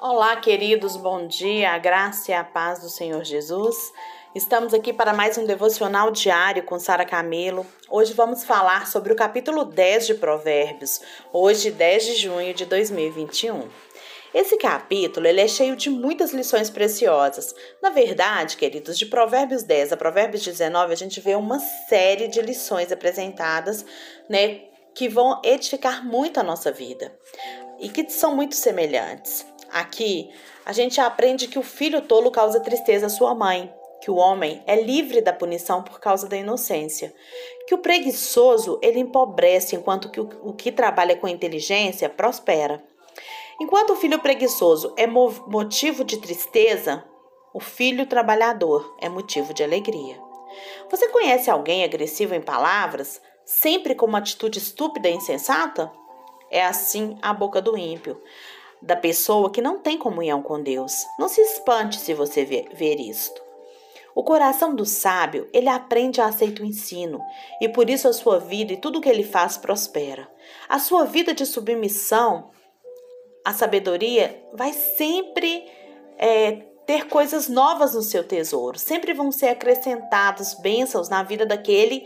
Olá, queridos, bom dia, a graça e a paz do Senhor Jesus. Estamos aqui para mais um devocional diário com Sara Camelo. Hoje vamos falar sobre o capítulo 10 de Provérbios, hoje 10 de junho de 2021. Esse capítulo ele é cheio de muitas lições preciosas. Na verdade, queridos, de Provérbios 10 a Provérbios 19, a gente vê uma série de lições apresentadas, né, que vão edificar muito a nossa vida e que são muito semelhantes. Aqui, a gente aprende que o filho tolo causa tristeza à sua mãe, que o homem é livre da punição por causa da inocência, que o preguiçoso ele empobrece, enquanto que o, o que trabalha com inteligência prospera. Enquanto o filho preguiçoso é motivo de tristeza, o filho trabalhador é motivo de alegria. Você conhece alguém agressivo em palavras, sempre com uma atitude estúpida e insensata? É assim a boca do ímpio da pessoa que não tem comunhão com Deus. Não se espante se você ver, ver isto. O coração do sábio, ele aprende a aceitar o ensino, e por isso a sua vida e tudo o que ele faz prospera. A sua vida de submissão à sabedoria vai sempre é, ter coisas novas no seu tesouro, sempre vão ser acrescentadas bênçãos na vida daquele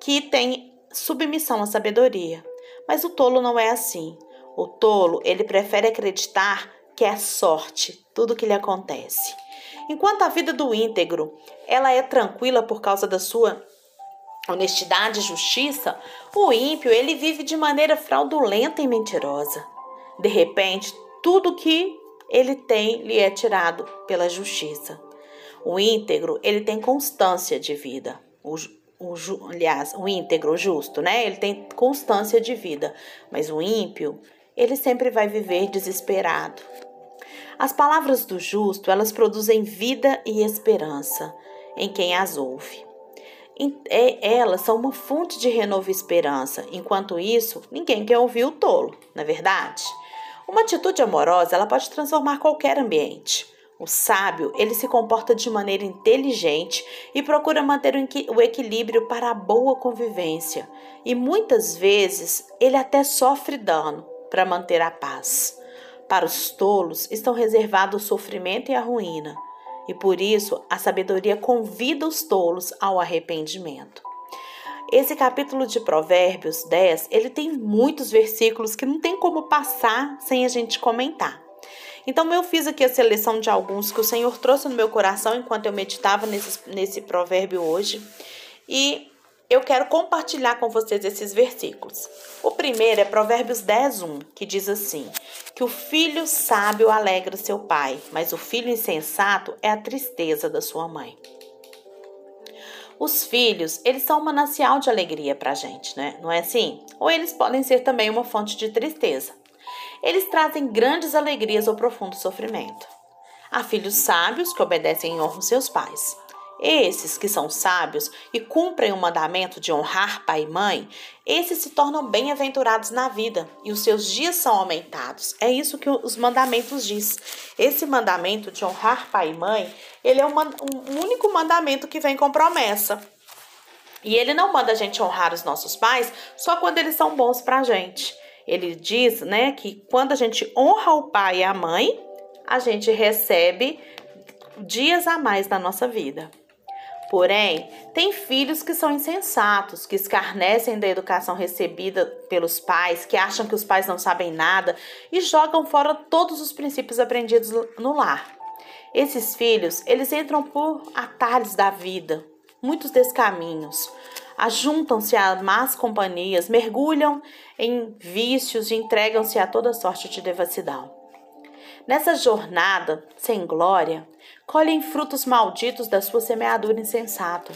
que tem submissão à sabedoria. Mas o tolo não é assim. O tolo, ele prefere acreditar que é sorte tudo que lhe acontece. Enquanto a vida do íntegro, ela é tranquila por causa da sua honestidade e justiça, o ímpio, ele vive de maneira fraudulenta e mentirosa. De repente, tudo que ele tem lhe é tirado pela justiça. O íntegro, ele tem constância de vida. O, o, aliás, o íntegro, o justo, né? Ele tem constância de vida. Mas o ímpio, ele sempre vai viver desesperado. As palavras do justo, elas produzem vida e esperança em quem as ouve. É, elas são uma fonte de renovo e esperança. Enquanto isso, ninguém quer ouvir o tolo, não é verdade? Uma atitude amorosa, ela pode transformar qualquer ambiente. O sábio, ele se comporta de maneira inteligente e procura manter o equilíbrio para a boa convivência. E muitas vezes ele até sofre dano, para manter a paz. Para os tolos estão reservados o sofrimento e a ruína, e por isso a sabedoria convida os tolos ao arrependimento. Esse capítulo de Provérbios 10, ele tem muitos versículos que não tem como passar sem a gente comentar. Então eu fiz aqui a seleção de alguns que o Senhor trouxe no meu coração enquanto eu meditava nesse, nesse provérbio hoje. E eu quero compartilhar com vocês esses versículos. O primeiro é Provérbios 10, 1, que diz assim: Que o filho sábio alegra seu pai, mas o filho insensato é a tristeza da sua mãe. Os filhos, eles são um manancial de alegria pra gente, né? Não é assim? Ou eles podem ser também uma fonte de tristeza. Eles trazem grandes alegrias ou profundo sofrimento. Há filhos sábios que obedecem e honram seus pais. Esses que são sábios e cumprem o mandamento de honrar pai e mãe, esses se tornam bem-aventurados na vida e os seus dias são aumentados. É isso que os mandamentos diz. Esse mandamento de honrar pai e mãe, ele é um, um único mandamento que vem com promessa. E ele não manda a gente honrar os nossos pais só quando eles são bons pra gente. Ele diz, né, que quando a gente honra o pai e a mãe, a gente recebe dias a mais na nossa vida. Porém, tem filhos que são insensatos, que escarnecem da educação recebida pelos pais, que acham que os pais não sabem nada e jogam fora todos os princípios aprendidos no lar. Esses filhos, eles entram por atalhos da vida, muitos descaminhos. Ajuntam-se a más companhias, mergulham em vícios e entregam-se a toda sorte de devassidão. Nessa jornada sem glória, colhem frutos malditos da sua semeadura insensata.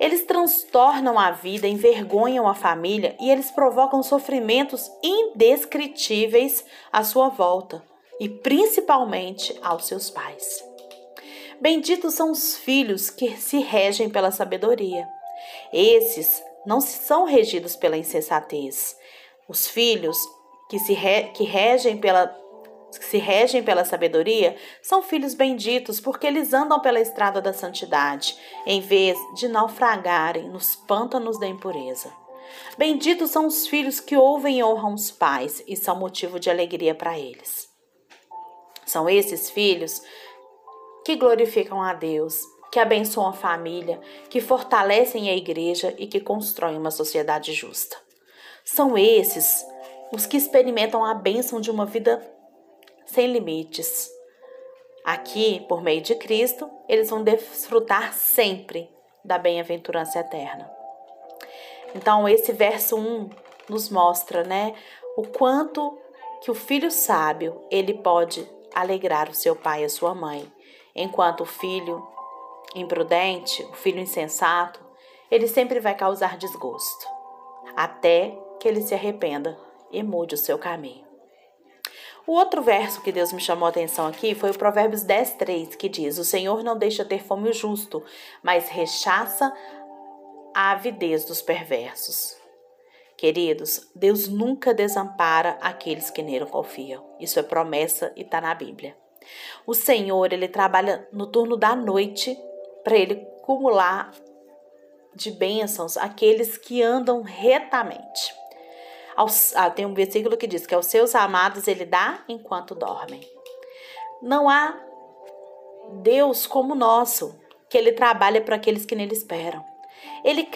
Eles transtornam a vida, envergonham a família e eles provocam sofrimentos indescritíveis à sua volta e principalmente aos seus pais. Benditos são os filhos que se regem pela sabedoria. Esses não são regidos pela insensatez. Os filhos que se re, que regem pela que se regem pela sabedoria são filhos benditos, porque eles andam pela estrada da santidade, em vez de naufragarem nos pântanos da impureza. Benditos são os filhos que ouvem e honram os pais e são motivo de alegria para eles. São esses filhos que glorificam a Deus, que abençoam a família, que fortalecem a igreja e que constroem uma sociedade justa. São esses os que experimentam a bênção de uma vida sem limites. Aqui, por meio de Cristo, eles vão desfrutar sempre da bem-aventurança eterna. Então, esse verso 1 nos mostra, né, o quanto que o filho sábio, ele pode alegrar o seu pai e a sua mãe, enquanto o filho imprudente, o filho insensato, ele sempre vai causar desgosto, até que ele se arrependa e mude o seu caminho. O outro verso que Deus me chamou a atenção aqui foi o Provérbios 10, 3, que diz: O Senhor não deixa ter fome o justo, mas rechaça a avidez dos perversos. Queridos, Deus nunca desampara aqueles que nele confiam. Isso é promessa e está na Bíblia. O Senhor, ele trabalha no turno da noite para ele acumular de bênçãos aqueles que andam retamente. Aos, ah, tem um versículo que diz que aos seus amados ele dá enquanto dormem. Não há Deus como o nosso, que ele trabalha para aqueles que nele esperam. Ele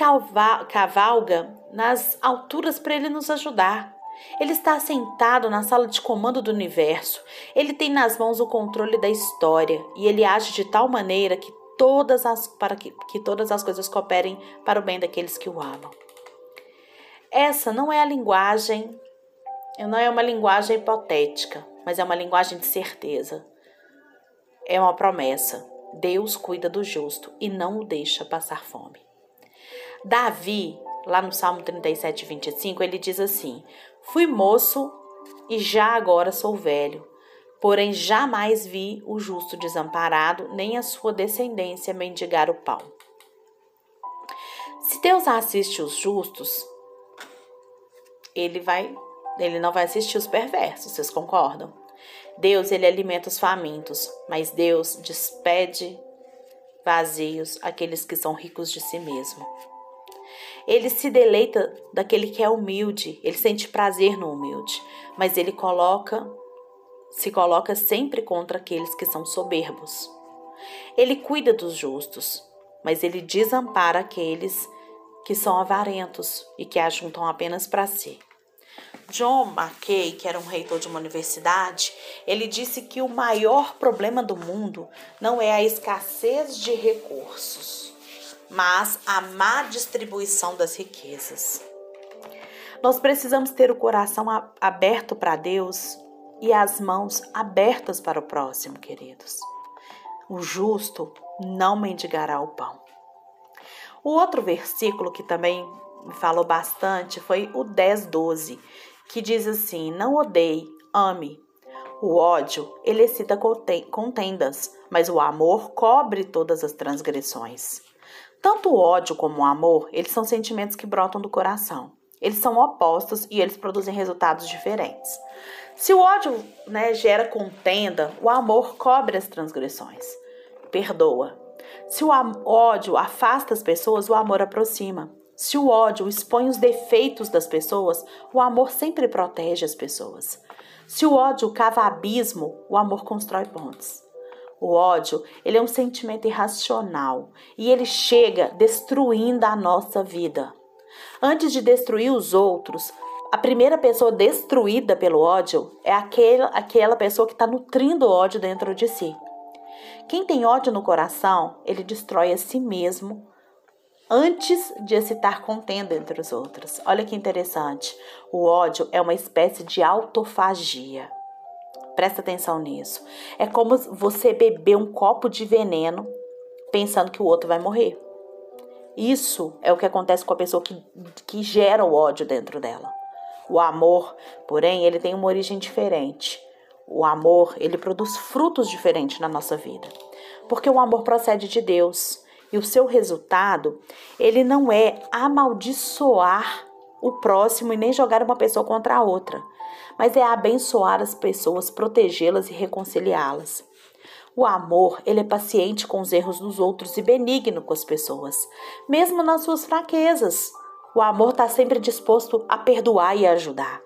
cavalga nas alturas para ele nos ajudar. Ele está sentado na sala de comando do universo. Ele tem nas mãos o controle da história e ele age de tal maneira que todas as para que, que todas as coisas cooperem para o bem daqueles que o amam. Essa não é a linguagem, não é uma linguagem hipotética, mas é uma linguagem de certeza. É uma promessa. Deus cuida do justo e não o deixa passar fome. Davi, lá no Salmo 37, 25, ele diz assim: Fui moço e já agora sou velho, porém jamais vi o justo desamparado, nem a sua descendência mendigar o pão. Se Deus assiste os justos, ele vai ele não vai assistir os perversos, vocês concordam? Deus ele alimenta os famintos, mas Deus despede vazios aqueles que são ricos de si mesmo. Ele se deleita daquele que é humilde, ele sente prazer no humilde, mas ele coloca se coloca sempre contra aqueles que são soberbos. Ele cuida dos justos, mas ele desampara aqueles que são avarentos e que ajuntam apenas para si. John Mackay, que era um reitor de uma universidade, ele disse que o maior problema do mundo não é a escassez de recursos, mas a má distribuição das riquezas. Nós precisamos ter o coração aberto para Deus e as mãos abertas para o próximo, queridos. O justo não mendigará o pão. O outro versículo que também me falou bastante foi o 10, 12, que diz assim: Não odeie, ame. O ódio, ele excita contendas, mas o amor cobre todas as transgressões. Tanto o ódio como o amor, eles são sentimentos que brotam do coração. Eles são opostos e eles produzem resultados diferentes. Se o ódio né, gera contenda, o amor cobre as transgressões, perdoa. Se o ódio afasta as pessoas, o amor aproxima. Se o ódio expõe os defeitos das pessoas, o amor sempre protege as pessoas. Se o ódio cava abismo, o amor constrói pontes. O ódio, ele é um sentimento irracional e ele chega destruindo a nossa vida. Antes de destruir os outros, a primeira pessoa destruída pelo ódio é aquela, aquela pessoa que está nutrindo ódio dentro de si. Quem tem ódio no coração, ele destrói a si mesmo antes de excitar contenda entre os outros. Olha que interessante. O ódio é uma espécie de autofagia. Presta atenção nisso. É como você beber um copo de veneno pensando que o outro vai morrer. Isso é o que acontece com a pessoa que, que gera o ódio dentro dela. O amor, porém, ele tem uma origem diferente. O amor, ele produz frutos diferentes na nossa vida. Porque o amor procede de Deus. E o seu resultado, ele não é amaldiçoar o próximo e nem jogar uma pessoa contra a outra mas é abençoar as pessoas, protegê-las e reconciliá-las. O amor, ele é paciente com os erros dos outros e benigno com as pessoas, mesmo nas suas fraquezas. O amor está sempre disposto a perdoar e a ajudar.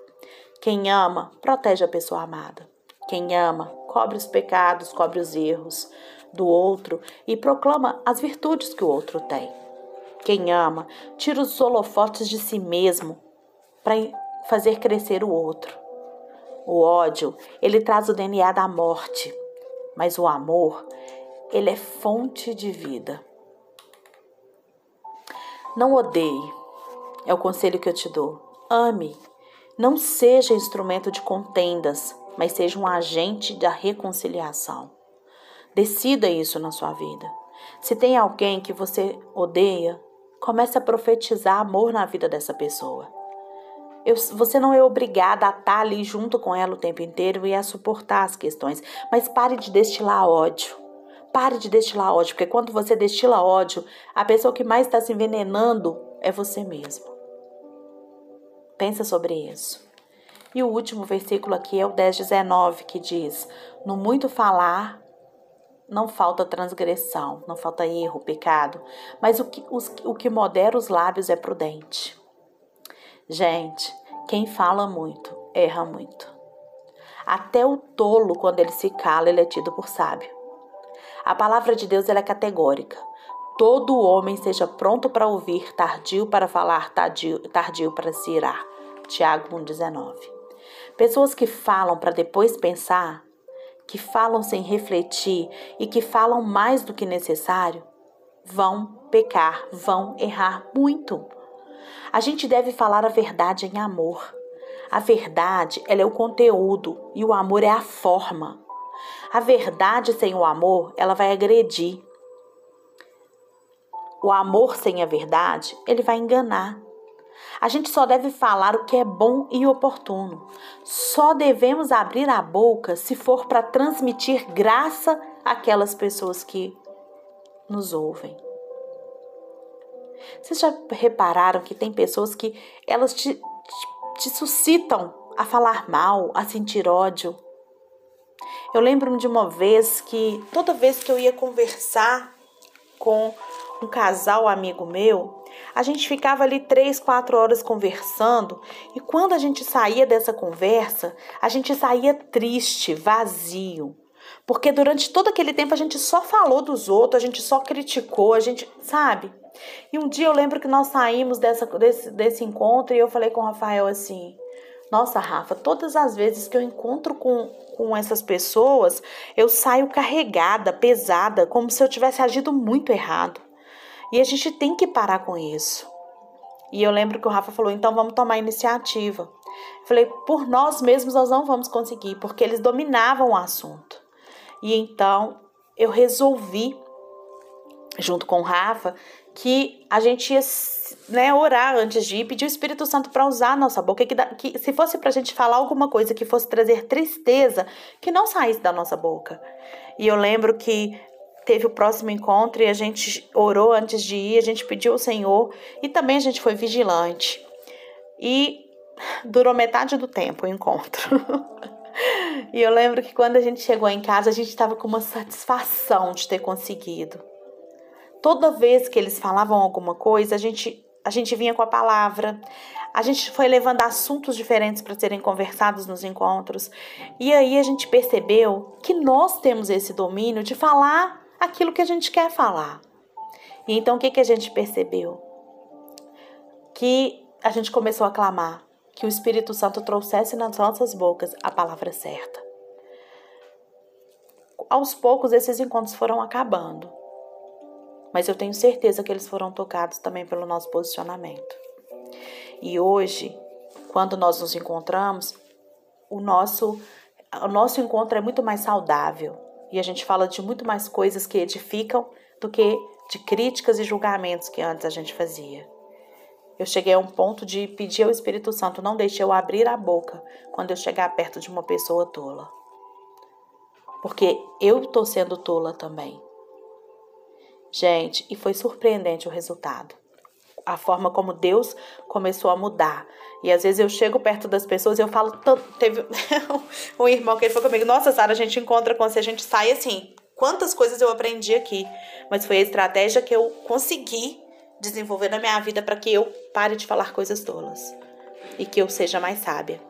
Quem ama, protege a pessoa amada. Quem ama, cobre os pecados, cobre os erros do outro e proclama as virtudes que o outro tem. Quem ama tira os holofotes de si mesmo para fazer crescer o outro. O ódio, ele traz o DNA da morte, mas o amor, ele é fonte de vida. Não odeie, é o conselho que eu te dou. Ame. Não seja instrumento de contendas, mas seja um agente da reconciliação. Decida isso na sua vida. Se tem alguém que você odeia, comece a profetizar amor na vida dessa pessoa. Eu, você não é obrigada a estar ali junto com ela o tempo inteiro e a suportar as questões, mas pare de destilar ódio. Pare de destilar ódio, porque quando você destila ódio, a pessoa que mais está se envenenando é você mesmo. Pensa sobre isso. E o último versículo aqui é o 10, 19, que diz: No muito falar, não falta transgressão, não falta erro, pecado, mas o que, os, o que modera os lábios é prudente. Gente, quem fala muito, erra muito. Até o tolo, quando ele se cala, ele é tido por sábio. A palavra de Deus ela é categórica. Todo homem seja pronto para ouvir, tardio para falar, tardio, tardio para se irar. Tiago 1,19. Pessoas que falam para depois pensar, que falam sem refletir e que falam mais do que necessário, vão pecar, vão errar muito. A gente deve falar a verdade em amor. A verdade, ela é o conteúdo e o amor é a forma. A verdade sem o amor, ela vai agredir. O amor sem a verdade, ele vai enganar. A gente só deve falar o que é bom e oportuno. Só devemos abrir a boca se for para transmitir graça àquelas pessoas que nos ouvem. Vocês já repararam que tem pessoas que elas te, te, te suscitam a falar mal, a sentir ódio? Eu lembro de uma vez que toda vez que eu ia conversar com um casal amigo meu, a gente ficava ali três, quatro horas conversando e quando a gente saía dessa conversa, a gente saía triste, vazio. Porque durante todo aquele tempo a gente só falou dos outros, a gente só criticou, a gente, sabe? E um dia eu lembro que nós saímos dessa, desse, desse encontro e eu falei com o Rafael assim: Nossa, Rafa, todas as vezes que eu encontro com, com essas pessoas, eu saio carregada, pesada, como se eu tivesse agido muito errado. E a gente tem que parar com isso. E eu lembro que o Rafa falou: então vamos tomar iniciativa. Eu falei: por nós mesmos nós não vamos conseguir, porque eles dominavam o assunto. E então eu resolvi, junto com o Rafa, que a gente ia né, orar antes de ir, pedir o Espírito Santo para usar a nossa boca, que, que se fosse para a gente falar alguma coisa que fosse trazer tristeza, que não saísse da nossa boca. E eu lembro que teve o próximo encontro e a gente orou antes de ir, a gente pediu ao Senhor e também a gente foi vigilante. E durou metade do tempo o encontro. e eu lembro que quando a gente chegou em casa, a gente estava com uma satisfação de ter conseguido toda vez que eles falavam alguma coisa, a gente, a gente vinha com a palavra. A gente foi levando assuntos diferentes para serem conversados nos encontros. E aí a gente percebeu que nós temos esse domínio de falar aquilo que a gente quer falar. E então o que, que a gente percebeu? Que a gente começou a clamar que o Espírito Santo trouxesse nas nossas bocas a palavra certa. Aos poucos esses encontros foram acabando mas eu tenho certeza que eles foram tocados também pelo nosso posicionamento. E hoje, quando nós nos encontramos, o nosso o nosso encontro é muito mais saudável e a gente fala de muito mais coisas que edificam do que de críticas e julgamentos que antes a gente fazia. Eu cheguei a um ponto de pedir ao Espírito Santo não deixe eu abrir a boca quando eu chegar perto de uma pessoa tola. Porque eu estou sendo tola também. Gente, e foi surpreendente o resultado. A forma como Deus começou a mudar. E às vezes eu chego perto das pessoas e eu falo. Teve um irmão que ele falou comigo: Nossa, Sara, a gente encontra com você, a gente sai assim. Quantas coisas eu aprendi aqui. Mas foi a estratégia que eu consegui desenvolver na minha vida para que eu pare de falar coisas tolas e que eu seja mais sábia.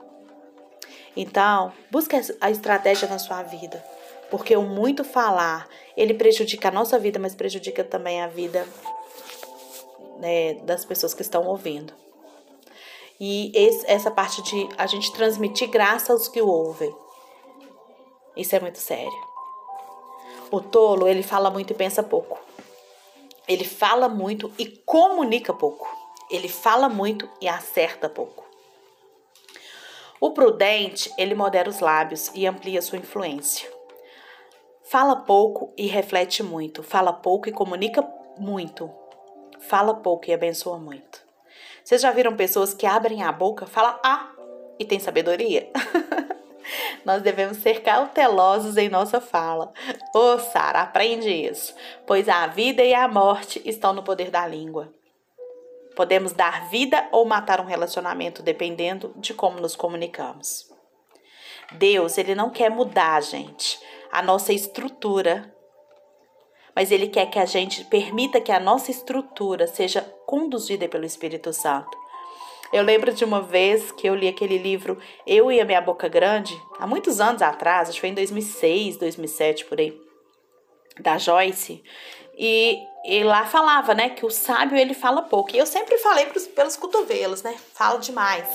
Então, busque a estratégia na sua vida, porque o muito falar, ele prejudica a nossa vida, mas prejudica também a vida né, das pessoas que estão ouvindo. E esse, essa parte de a gente transmitir graça aos que ouvem. Isso é muito sério. O tolo, ele fala muito e pensa pouco. Ele fala muito e comunica pouco. Ele fala muito e acerta pouco. O prudente, ele modera os lábios e amplia sua influência. Fala pouco e reflete muito. Fala pouco e comunica muito. Fala pouco e abençoa muito. Vocês já viram pessoas que abrem a boca, falam ah e tem sabedoria? Nós devemos ser cautelosos em nossa fala. Ô, oh, Sara, aprende isso. Pois a vida e a morte estão no poder da língua. Podemos dar vida ou matar um relacionamento dependendo de como nos comunicamos. Deus, ele não quer mudar, gente, a nossa estrutura mas Ele quer que a gente permita que a nossa estrutura seja conduzida pelo Espírito Santo. Eu lembro de uma vez que eu li aquele livro Eu e a Minha Boca Grande, há muitos anos atrás, acho que foi em 2006, 2007, por aí, da Joyce. E, e lá falava, né, que o sábio ele fala pouco. E eu sempre falei pros, pelos cotovelos, né, fala demais.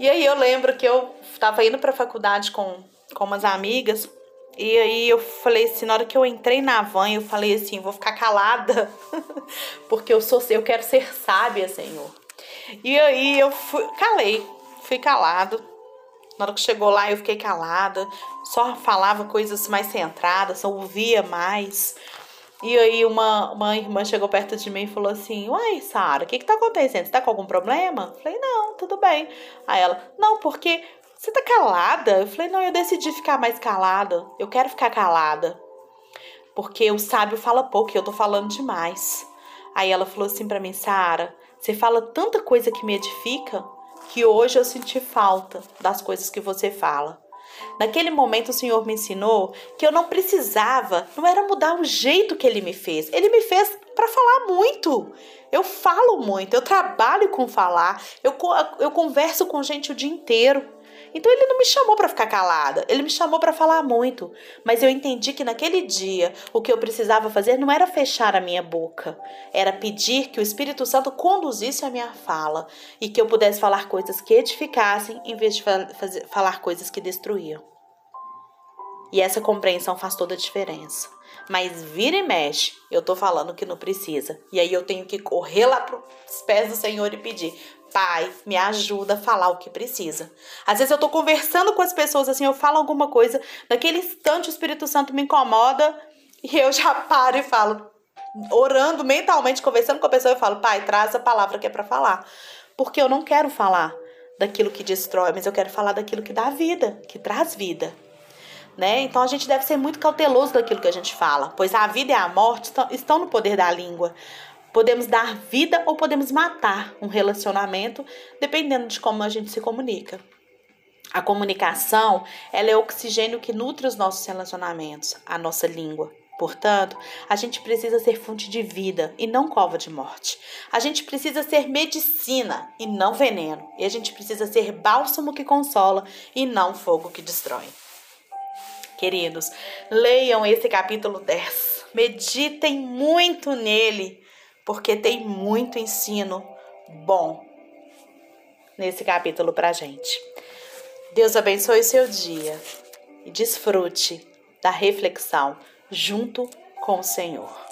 E aí eu lembro que eu estava indo para a faculdade com, com umas amigas e aí eu falei assim, na hora que eu entrei na van, eu falei assim, vou ficar calada, porque eu sou, eu quero ser sábia, Senhor. E aí eu fui, calei, fui calado. Na hora que chegou lá, eu fiquei calada, só falava coisas mais centradas, só ouvia mais. E aí uma, uma irmã chegou perto de mim e falou assim: Uai, Sara, o que que tá acontecendo? Você tá com algum problema? falei, não, tudo bem. Aí ela, não, porque você tá calada? Eu falei, não, eu decidi ficar mais calada. Eu quero ficar calada. Porque o sábio fala pouco e eu tô falando demais. Aí ela falou assim para mim, Sara, você fala tanta coisa que me edifica que hoje eu senti falta das coisas que você fala. Naquele momento o Senhor me ensinou que eu não precisava, não era mudar o jeito que ele me fez. Ele me fez para falar muito. Eu falo muito, eu trabalho com falar, eu, eu converso com gente o dia inteiro. Então ele não me chamou para ficar calada, ele me chamou para falar muito. Mas eu entendi que naquele dia o que eu precisava fazer não era fechar a minha boca, era pedir que o Espírito Santo conduzisse a minha fala e que eu pudesse falar coisas que edificassem em vez de falar coisas que destruíam. E essa compreensão faz toda a diferença. Mas vira e mexe, eu tô falando que não precisa. E aí eu tenho que correr lá pros pés do Senhor e pedir: Pai, me ajuda a falar o que precisa. Às vezes eu tô conversando com as pessoas assim, eu falo alguma coisa, naquele instante o Espírito Santo me incomoda e eu já paro e falo, orando mentalmente, conversando com a pessoa, eu falo, Pai, traz a palavra que é para falar. Porque eu não quero falar daquilo que destrói, mas eu quero falar daquilo que dá vida, que traz vida. Né? Então a gente deve ser muito cauteloso daquilo que a gente fala, pois a vida e a morte estão no poder da língua. Podemos dar vida ou podemos matar um relacionamento, dependendo de como a gente se comunica. A comunicação, ela é o oxigênio que nutre os nossos relacionamentos, a nossa língua. Portanto, a gente precisa ser fonte de vida e não cova de morte. A gente precisa ser medicina e não veneno. E a gente precisa ser bálsamo que consola e não fogo que destrói. Queridos, leiam esse capítulo 10. Meditem muito nele porque tem muito ensino bom nesse capítulo para gente. Deus abençoe o seu dia e desfrute da reflexão junto com o Senhor.